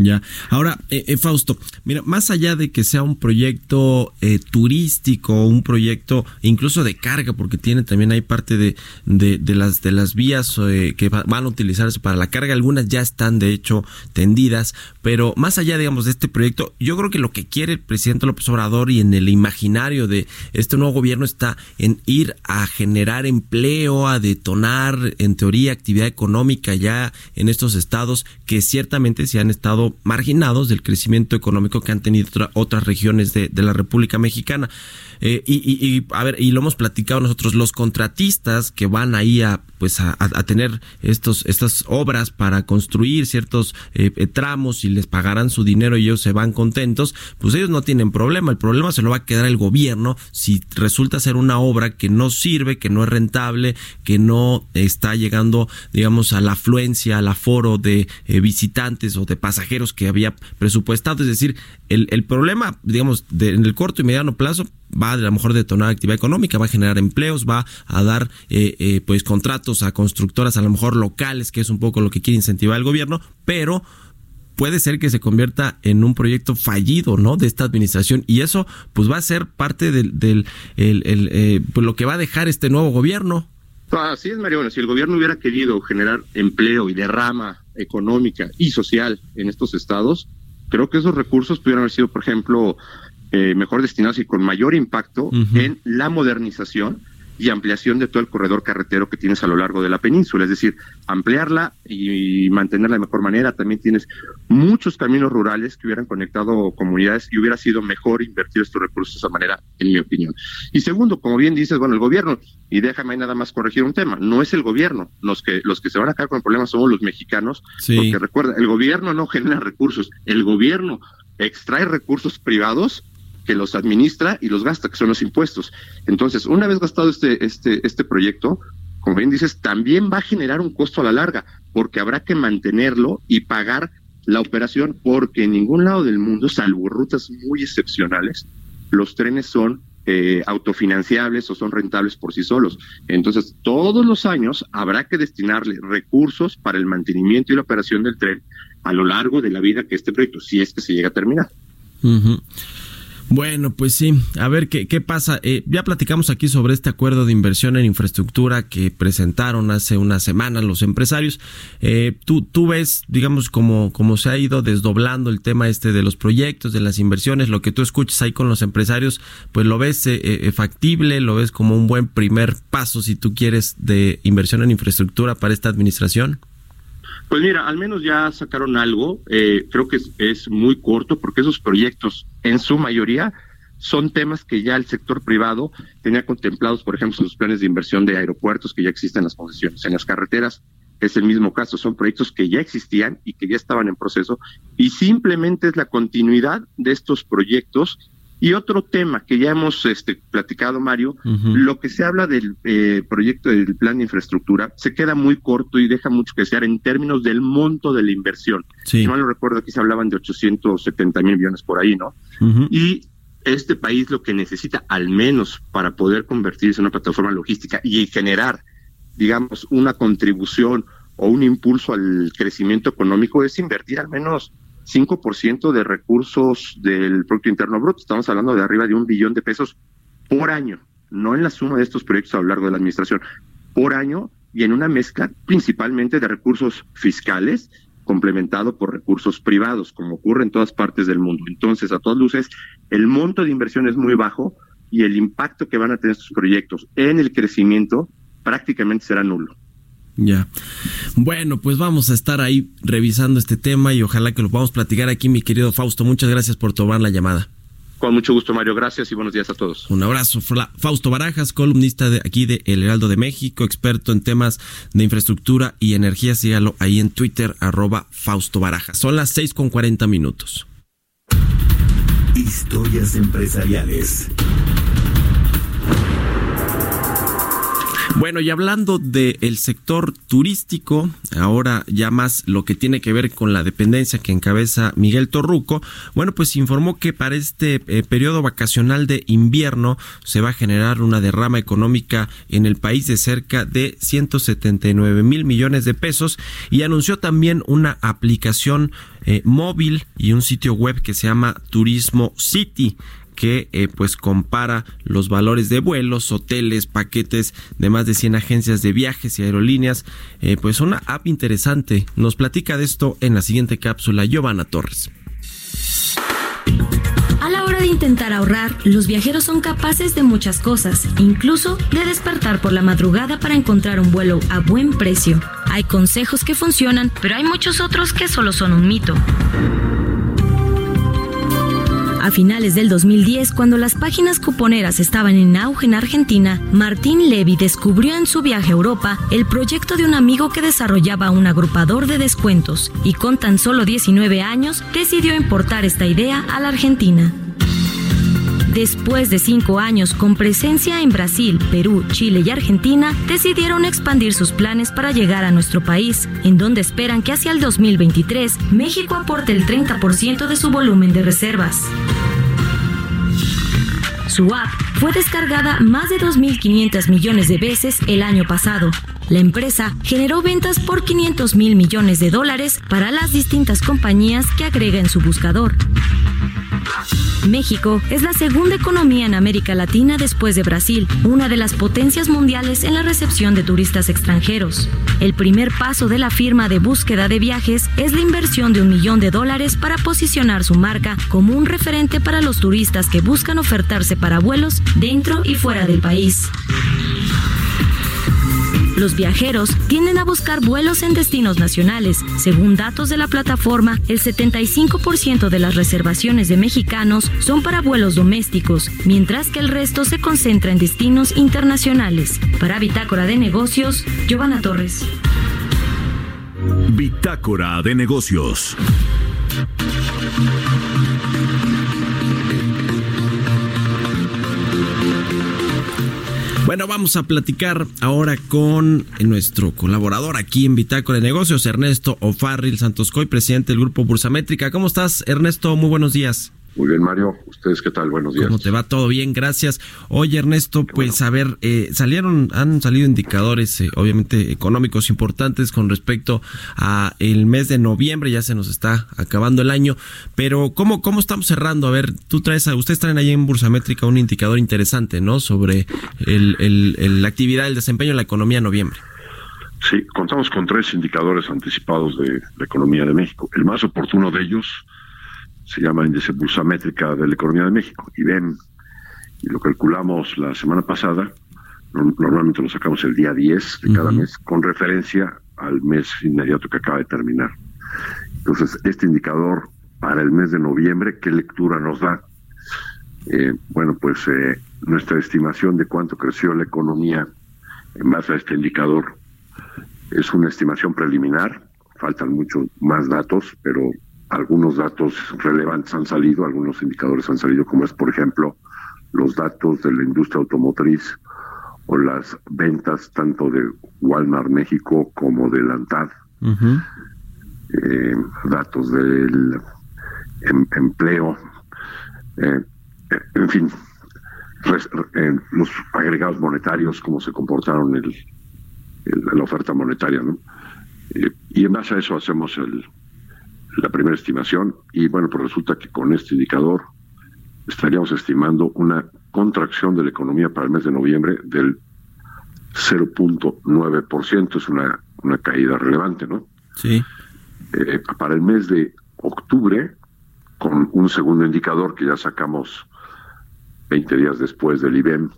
Ya. Ahora, eh, eh, Fausto, mira, más allá de que sea un proyecto eh, turístico, un proyecto incluso de carga, porque tiene también hay parte de, de, las de las vías eh, que va- van a utilizarse para la carga, algunas ya están de hecho tendidas, pero más allá, digamos, de este proyecto, yo creo que lo que quiere el presidente López Obrador y en el imaginario de este nuevo gobierno está en ir a generar empleo, a detonar, en teoría, actividad económica ya en estos estados que ciertamente se han estado marginados del crecimiento económico que han tenido otra- otras regiones de la República Mexicana. Eh, y, y- y, a ver, y lo hemos platicado nosotros, los contratistas que van ahí a pues a, tener estos estas obras para construir ciertos eh, eh, tramos y les pagarán su dinero y ellos se van contentos, pues ellos no tienen problema. El problema se lo va a quedar el gobierno si resulta ser una obra que no sirve, que no es rentable, que no está llegando, digamos, a la afluencia, al aforo de eh, visitantes o de pasajeros que había presupuestado. Es decir, el, el problema, digamos, de- en el corto y mediano plazo va a lo mejor detonar actividad económica, va a generar empleos, va a dar eh, eh, pues contratos a constructoras a lo mejor locales, que es un poco lo que quiere incentivar el gobierno, pero puede ser que se convierta en un proyecto fallido, ¿no? De esta administración y eso pues va a ser parte del, del el- el, eh, pues, lo que va a dejar este nuevo gobierno. Así es, Mariano. Si el gobierno hubiera querido generar empleo y derrama económica y social en estos estados, creo que esos recursos pudieran haber sido, por ejemplo, eh, mejor destinados y con mayor impacto en la modernización y ampliación de todo el corredor carretero que tienes a lo largo de la península, es decir, ampliarla y mantenerla de mejor manera. También tienes muchos caminos rurales que hubieran conectado comunidades y hubiera sido mejor invertir estos recursos de esa manera, en mi opinión. Y segundo, como bien dices, bueno, el gobierno, y déjame nada más corregir un tema, no es el gobierno, los que, los que se van a quedar con el problema somos los mexicanos, Sí. porque recuerda, el gobierno no genera recursos, el gobierno extrae recursos privados que los administra y los gasta, que son los impuestos. Entonces, una vez gastado este, este, este proyecto, como bien dices, también va a generar un costo a la larga, porque habrá que mantenerlo y pagar la operación, porque en ningún lado del mundo, salvo rutas muy excepcionales, los trenes son eh, autofinanciables o son rentables por sí solos. Entonces, todos los años habrá que destinarle recursos para el mantenimiento y la operación del tren a lo largo de la vida que este proyecto, si es que se llega a terminar. Bueno, pues sí, a ver qué, qué pasa. Eh, ya platicamos aquí sobre este acuerdo de inversión en infraestructura que presentaron hace una semana los empresarios. Eh, tú, tú ves, digamos, cómo, cómo se ha ido desdoblando el tema este de los proyectos, de las inversiones, lo que tú escuchas ahí con los empresarios, pues lo ves eh, factible, lo ves como un buen primer paso, si tú quieres, de inversión en infraestructura para esta administración. Pues mira, al menos ya sacaron algo, eh, creo que es, muy corto porque esos proyectos en su mayoría son temas que ya el sector privado tenía contemplados, por ejemplo, sus planes de inversión de aeropuertos que ya existen en las concesiones, en las carreteras, es el mismo caso, son proyectos que ya existían y que ya estaban en proceso y simplemente es la continuidad de estos proyectos y otro tema que ya hemos este, platicado, Mario, lo que se habla del eh, proyecto del plan de infraestructura se queda muy corto y deja mucho que desear en términos del monto de la inversión. Si mal no recuerdo, aquí se hablaban de 870 mil millones por ahí, ¿no? Y este país lo que necesita, al menos para poder convertirse en una plataforma logística y generar, digamos, una contribución o un impulso al crecimiento económico, es invertir al menos 5% de recursos del Producto Interno Bruto. Estamos hablando de arriba de un billón de pesos por año, no en la suma de estos proyectos a lo largo de la administración, por año y en una mezcla principalmente de recursos fiscales complementado por recursos privados, como ocurre en todas partes del mundo. Entonces, a todas luces, el monto de inversión es muy bajo y el impacto que van a tener estos proyectos en el crecimiento prácticamente será nulo. Ya. Bueno, pues vamos a estar ahí revisando este tema y ojalá que lo podamos platicar aquí, mi querido Fausto. Muchas gracias por tomar la llamada. Con mucho gusto, Mario. Gracias y buenos días a todos. Un abrazo. Fausto Barajas, columnista de aquí de El Heraldo de México, experto en temas de infraestructura y energía. Sígalo ahí en Twitter, arroba Fausto Barajas. Son las seis con cuarenta minutos. Historias empresariales. Bueno, y hablando del sector turístico, ahora ya más lo que tiene que ver con la dependencia que encabeza Miguel Torruco, bueno, pues informó que para este eh, periodo vacacional de invierno se va a generar una derrama económica en el país de cerca de 179 mil millones de pesos y anunció también una aplicación eh, móvil y un sitio web que se llama Turismo City que eh, pues compara los valores de vuelos, hoteles, paquetes de más de 100 agencias de viajes y aerolíneas. Eh, pues una app interesante. Nos platica de esto en la siguiente cápsula Giovanna Torres. A la hora de intentar ahorrar, los viajeros son capaces de muchas cosas, incluso de despertar por la madrugada para encontrar un vuelo a buen precio. Hay consejos que funcionan, pero hay muchos otros que solo son un mito. A finales del 2010, cuando las páginas cuponeras estaban en auge en Argentina, Martín Levy descubrió en su viaje a Europa el proyecto de un amigo que desarrollaba un agrupador de descuentos y con tan solo 19 años decidió importar esta idea a la Argentina. Después de cinco años con presencia en Brasil, Perú, Chile y Argentina, decidieron expandir sus planes para llegar a nuestro país, en donde esperan que hacia el 2023 México aporte el 30% de su volumen de reservas. Su app fue descargada más de 2.500 millones de veces el año pasado. La empresa generó ventas por 500 mil millones de dólares para las distintas compañías que agrega en su buscador. México es la segunda economía en América Latina después de Brasil, una de las potencias mundiales en la recepción de turistas extranjeros. El primer paso de la firma de búsqueda de viajes es la inversión de un millón de dólares para posicionar su marca como un referente para los turistas que buscan ofertarse para vuelos dentro y fuera del país. Los viajeros tienden a buscar vuelos en destinos nacionales. Según datos de la plataforma, el 75% de las reservaciones de mexicanos son para vuelos domésticos, mientras que el resto se concentra en destinos internacionales. Para Bitácora de Negocios, Giovanna Torres. Bitácora de Negocios. Bueno, vamos a platicar ahora con nuestro colaborador aquí en Bitácora de Negocios, Ernesto O'Farrill Santoscoy, presidente del Grupo Bursamétrica. ¿Cómo estás, Ernesto? Muy buenos días. Muy bien, Mario. ¿Ustedes qué tal? Buenos días. ¿Cómo te va? Todo bien, gracias. Oye, Ernesto, pues a ver, eh, salieron, han salido indicadores, eh, obviamente económicos importantes con respecto a el mes de noviembre. Ya se nos está acabando el año, pero cómo cómo estamos cerrando? A ver, tú traes, a, ustedes traen ahí en Bursamétrica un indicador interesante, ¿no? Sobre el, el, la actividad, el desempeño de la economía en noviembre. Sí, contamos con tres indicadores anticipados de la economía de México. El más oportuno de ellos se llama índice métrica de la economía de México, y ven, y lo calculamos la semana pasada, normalmente lo sacamos el día 10 de cada mes, con referencia al mes inmediato que acaba de terminar. Entonces, este indicador para el mes de noviembre, ¿qué lectura nos da? Eh, bueno, pues eh, nuestra estimación de cuánto creció la economía en base a este indicador es una estimación preliminar, faltan muchos más datos, pero algunos datos relevantes han salido, algunos indicadores han salido, como es, por ejemplo, los datos de la industria automotriz o las ventas tanto de Walmart México como de Lantad, eh, datos del em, empleo, eh, en fin, eh, los agregados monetarios, cómo se comportaron el, la oferta monetaria, ¿no? y en base a eso hacemos el, la primera estimación y bueno, pues resulta que con este indicador estaríamos estimando una contracción de la economía para el mes de noviembre del 0.9%, es una, una caída relevante, ¿no? Sí. Eh, para el mes de octubre, con un segundo indicador que ya sacamos 20 días después del IBEM,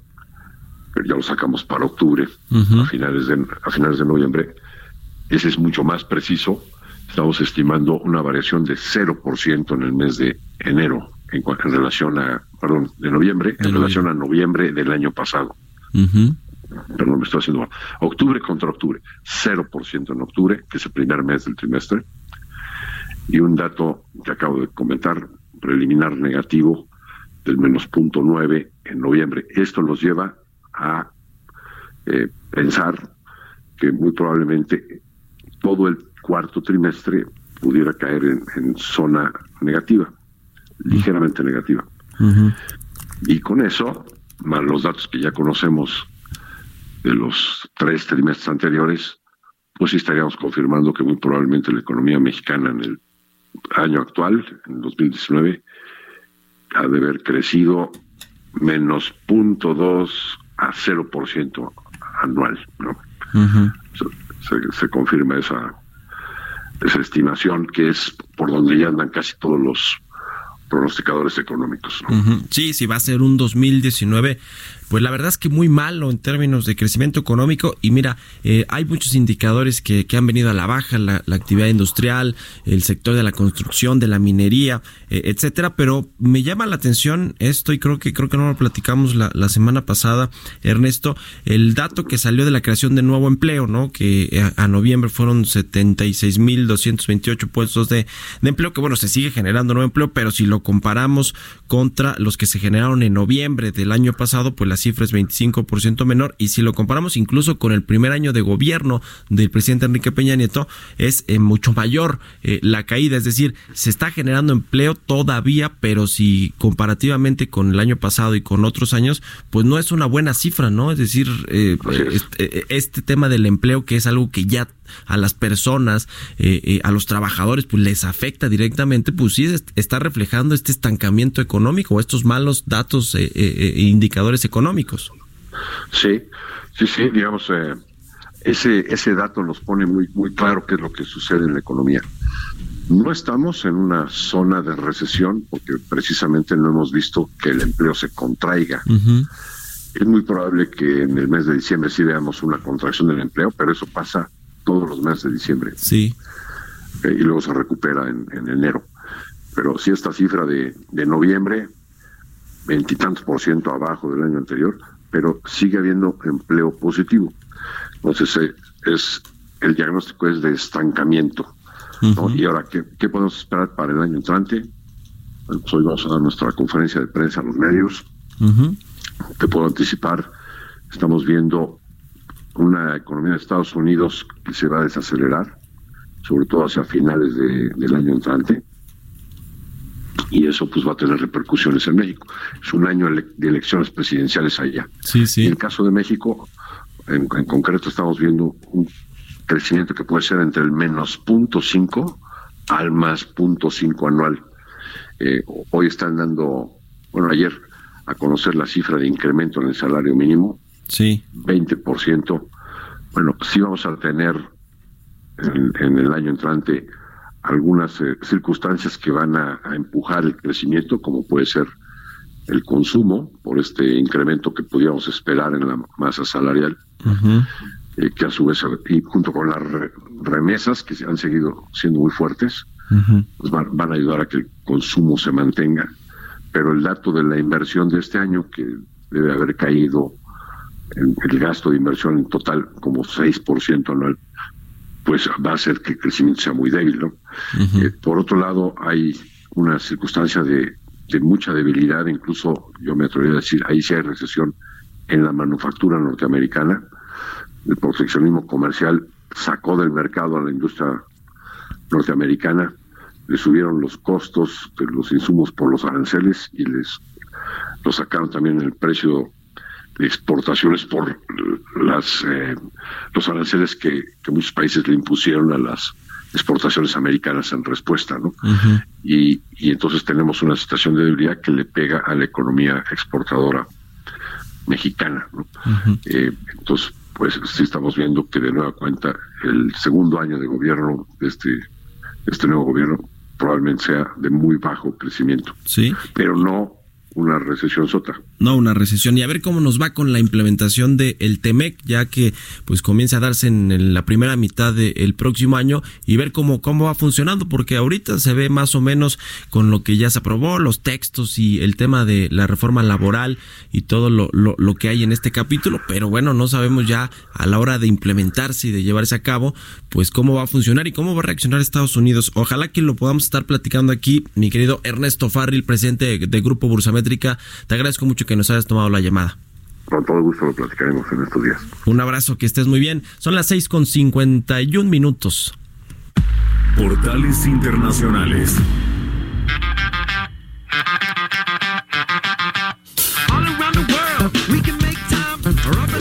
pero ya lo sacamos para octubre, a, finales de, a finales de noviembre, ese es mucho más preciso, estamos estimando una variación de 0% en el mes de enero en, en, relación a, perdón, de noviembre, en relación a noviembre del año pasado. Perdón, me estoy haciendo mal. Octubre contra octubre, 0% en octubre, que es el primer mes del trimestre. Y un dato que acabo de comentar, preliminar negativo del menos 0.9 en noviembre. Esto nos lleva a eh, pensar que muy probablemente todo el cuarto trimestre pudiera caer en, zona negativa, ligeramente negativa. Y con eso, más los datos que ya conocemos de los tres trimestres anteriores, pues estaríamos confirmando que muy probablemente la economía mexicana en el año actual, en 2019, ha de haber crecido menos 0.2 a 0% anual. ¿no? se, confirma esa, esa estimación que es por donde ya andan casi todos los pronosticadores económicos. Sí, sí va a ser un 2019 pues la verdad es que muy malo en términos de crecimiento económico y mira, eh, hay muchos indicadores que, que, han venido a la baja, la, actividad industrial, el sector de la construcción, de la minería, eh, etcétera, pero me llama la atención esto y creo que creo que no lo platicamos la, la semana pasada, Ernesto, el dato que salió de la creación de nuevo empleo, ¿no? Que eh, a, noviembre fueron 76.228 puestos de, de empleo, que bueno, se sigue generando nuevo empleo, pero si lo comparamos contra los que se generaron en noviembre del año pasado, pues la cifra es 25% menor. Y si lo comparamos incluso con el primer año de gobierno del presidente Enrique Peña Nieto es eh, mucho mayor eh, la caída, es decir, se está generando empleo todavía, pero si comparativamente con el año pasado y con otros años, pues no es una buena cifra, ¿no? Es decir, eh, este, este tema del empleo que es algo que ya a las personas, a los trabajadores, pues les afecta directamente, pues sí está reflejando este estancamiento económico, estos malos datos e indicadores económicos Sí, sí, sí, digamos, eh, ese, ese dato nos pone muy, muy claro qué es lo que sucede en la economía. No estamos en una zona de recesión porque precisamente no hemos visto que el empleo se contraiga. Es muy probable que en el mes de diciembre sí veamos una contracción del empleo, pero eso pasa todos los meses de diciembre. Sí. Eh, y luego se recupera en, enero. Pero si esta cifra de, de noviembre veintitantos por ciento abajo del año anterior, pero sigue habiendo empleo positivo. Entonces, eh, es el diagnóstico es de estancamiento. Y ahora, ¿qué, podemos esperar para el año entrante? Pues hoy vamos a dar nuestra conferencia de prensa a los medios. Te puedo anticipar Estamos viendo una economía de Estados Unidos que se va a desacelerar, sobre todo hacia finales del año entrante, y eso pues va a tener repercusiones en México. Es un año de elecciones presidenciales allá. Sí, sí. En el caso de México, en, concreto estamos viendo un crecimiento que puede ser entre el menos 0.5 al más 0.5 anual. Eh, hoy están dando, bueno, ayer a conocer la cifra de incremento en el salario mínimo. Sí. 20%. Bueno, sí vamos a tener en, el año entrante algunas eh, circunstancias que van a, empujar el crecimiento, como puede ser el consumo, por este incremento que podíamos esperar en la masa salarial, eh, que a su vez, y junto con las remesas que han seguido siendo muy fuertes, pues van, van, a ayudar a que el consumo se mantenga. Pero el dato de la inversión de este año, que debe haber caído en el gasto de inversión en total como 6% anual, pues va a hacer que el crecimiento sea muy débil, ¿no? Eh, por otro lado, hay una circunstancia de, de, mucha debilidad, incluso yo me atrevería a decir, ahí sí hay recesión en la manufactura norteamericana. El proteccionismo comercial sacó del mercado a la industria norteamericana, le subieron los costos de los insumos por los aranceles y les lo sacaron también el precio exportaciones por las eh, los aranceles que, muchos países le impusieron a las exportaciones americanas en respuesta, ¿no? y, y entonces tenemos una situación de debilidad que le pega a la economía exportadora mexicana, ¿no? Eh, entonces, pues sí estamos viendo que de nueva cuenta el segundo año de gobierno de este, de este nuevo gobierno probablemente sea de muy bajo crecimiento. Sí. Pero no una recesión sota. No, una recesión. Y a ver cómo nos va con la implementación del el TEMEC, ya que pues comienza a darse en la primera mitad del próximo año y ver cómo, cómo va funcionando, porque ahorita se ve más o menos con lo que ya se aprobó, los textos y el tema de la reforma laboral y todo lo, lo, lo que hay en este capítulo, pero bueno, no sabemos ya a la hora de implementarse y de llevarse a cabo, pues cómo va a funcionar y cómo va a reaccionar Estados Unidos. Ojalá que lo podamos estar platicando aquí, mi querido Ernesto Farril, presidente de, Grupo Te agradezco mucho que nos hayas tomado la llamada. Con todo gusto lo platicaremos en estos días. Un abrazo, que estés muy bien. Son las seis con 51 minutos. Portales Internacionales.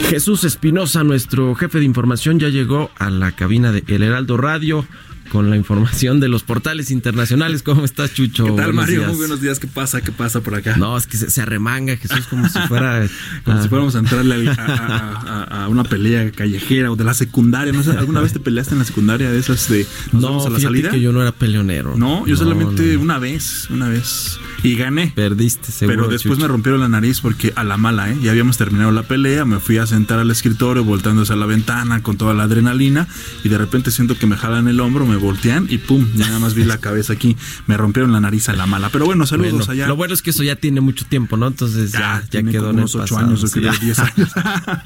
Jesús Espinosa, nuestro jefe de información, ya llegó a la cabina de El Heraldo Radio con la información de los portales internacionales. ¿Cómo estás, Chucho? ¿Qué tal, Mario? Muy buenos días. ¿Qué pasa? ¿Qué pasa por acá? No, es que se, arremanga Jesús como si fuera... como si fuéramos a entrarle a, una pelea callejera o de la secundaria. No sé, ¿alguna vez te peleaste en la secundaria de esas de... no, a la salida? que yo no era peleonero. No, yo solamente una vez, una vez. Y gané. Perdiste, seguro. Pero después me rompieron la nariz porque a la mala, ¿eh? Ya habíamos terminado la pelea, me fui a sentar al escritorio voltándose a la ventana con toda la adrenalina y de repente siento que me jalan el hombro, me voltean y pum, ya nada más vi la cabeza aquí, me rompieron la nariz a la mala. Pero bueno, saludos allá. Lo bueno es que eso ya tiene mucho tiempo, ¿no? Entonces ya, ya, quedó en unos ocho años, o 10 años.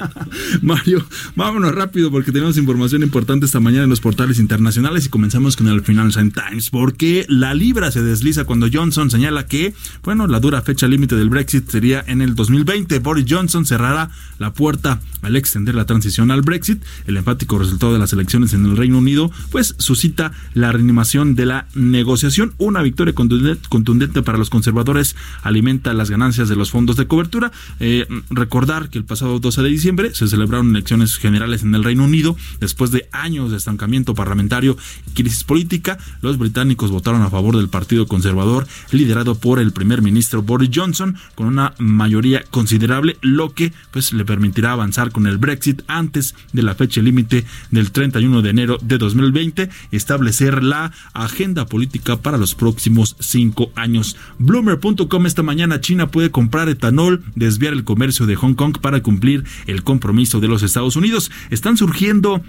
Mario, vámonos rápido porque tenemos información importante esta mañana en los portales internacionales y comenzamos con el Financial Times porque la libra se desliza cuando Johnson señala que, bueno, la dura fecha límite del Brexit sería en el 2020. Boris Johnson cerrará la puerta al extender la transición al Brexit. El enfático resultado de las elecciones en el Reino Unido, pues suscita la reanimación de la negociación. Una victoria contundente para los conservadores alimenta las ganancias de los fondos de cobertura. Eh, recordar que el pasado 12 de diciembre se celebraron elecciones generales en el Reino Unido después de años de estancamiento parlamentario y crisis política. Los británicos votaron a favor del Partido Conservador liderado por el primer ministro Boris Johnson con una mayoría considerable, lo que pues le permitirá avanzar con el Brexit antes de la fecha límite del 31 de enero de 2020. Está establecer la agenda política para los próximos cinco años. Bloomer.com esta mañana China puede comprar etanol, desviar el comercio de Hong Kong para cumplir el compromiso de los Estados Unidos. Están surgiendo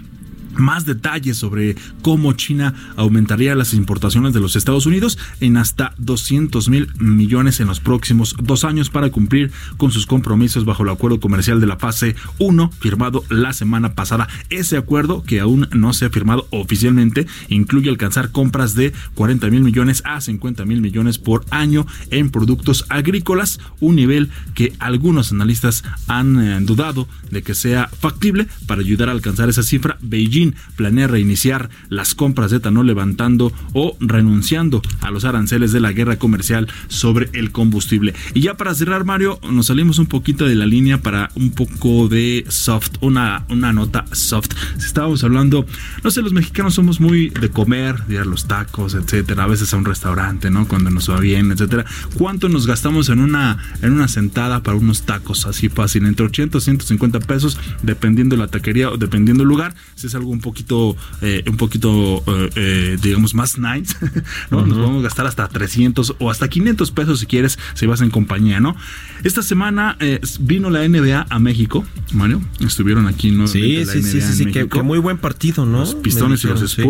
más detalles sobre cómo China aumentaría las importaciones de los Estados Unidos en hasta 200 mil millones en los próximos dos años para cumplir con sus compromisos bajo el acuerdo comercial de la fase 1 firmado la semana pasada. Ese acuerdo, que aún no se ha firmado oficialmente, incluye alcanzar compras de 40 mil millones a 50 mil millones por año en productos agrícolas, un nivel que algunos analistas han eh, dudado de que sea factible para ayudar a alcanzar esa cifra. Beijing planea reiniciar las compras de etanol levantando o renunciando a los aranceles de la guerra comercial sobre el combustible. Y ya para cerrar, Mario, nos salimos un poquito de la línea para un poco de soft, una, una nota soft. Estábamos hablando, no sé, los mexicanos somos muy de comer, de los tacos, etcétera, a veces a un restaurante, ¿no? Cuando nos va bien, etcétera. ¿Cuánto nos gastamos en una, en una sentada para unos tacos así fácil? Entre 80 y 150 pesos, dependiendo la taquería o dependiendo el lugar. Si es algo un poquito, eh, un poquito, eh, eh, digamos, más nice, ¿no? Nos podemos gastar hasta 300 o hasta 500 pesos si quieres, si vas en compañía, ¿no? Esta semana vino la NBA a México, Mario. Estuvieron aquí, ¿no? Sí, sí, sí, sí, sí, que, muy buen partido, ¿no? Los Pistones y los sí.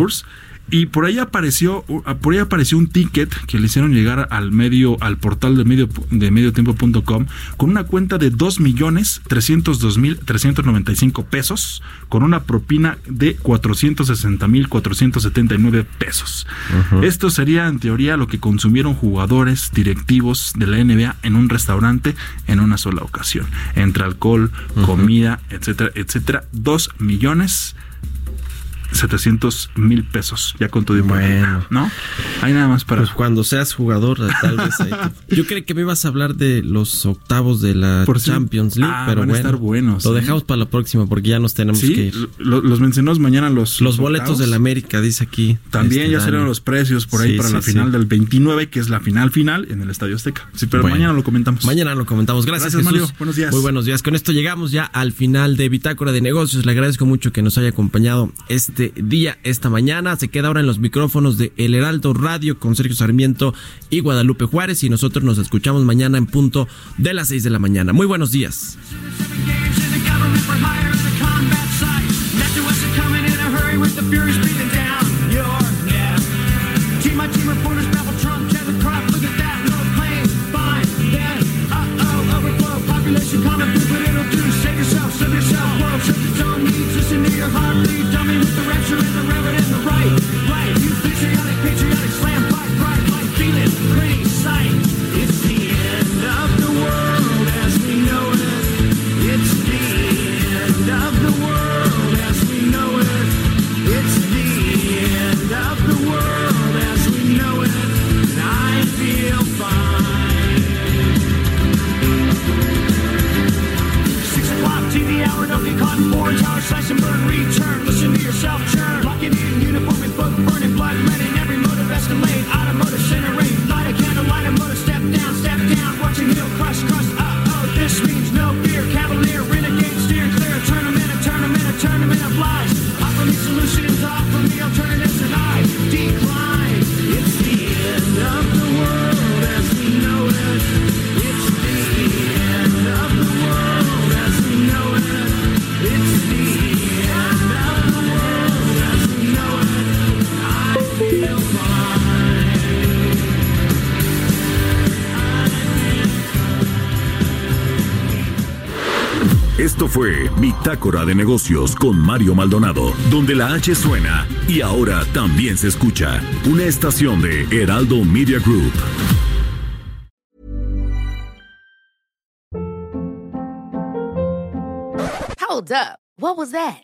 Y por ahí apareció, por ahí apareció un ticket que le hicieron llegar al medio, al portal de medio de mediotiempo.com con una cuenta de 2 millones 302 mil 395 pesos con una propina de 460 mil 479 pesos. Esto sería en teoría lo que consumieron jugadores directivos de la NBA en un restaurante en una sola ocasión. Entre alcohol, comida, etcétera, etcétera. 2 millones 700 mil pesos, ya con todo y Bueno. ¿no? Hay nada más para... Pues cuando seas jugador, tal vez ahí te- Yo creí que me ibas a hablar de los octavos de la Por Champions League, Ah, pero van a bueno. estar buenos, Lo ¿eh? dejamos para la próxima porque ya nos tenemos que ir. lo- los mencionamos mañana los... Los boletos octavos. de la América, dice aquí. También este, ya Dani. salieron los precios por ahí Sí, para la final del 29, que es la final final en el Estadio Azteca. Sí, pero Bueno. mañana lo comentamos. Mañana lo comentamos. Gracias, Gracias, Jesús. Mario. Buenos días. Muy buenos días. Con esto llegamos ya al final de Bitácora de Negocios. Le agradezco mucho que nos haya acompañado este día, esta mañana. Se queda ahora en los micrófonos de El Heraldo Radio con Sergio Sarmiento y Guadalupe Juárez. Y nosotros nos escuchamos mañana en punto de las 6 de la mañana. Muy buenos días. Fue Bitácora de Negocios con Mario Maldonado, donde la H suena y ahora también se escucha una estación de Heraldo Media Group. Hold up. What was that?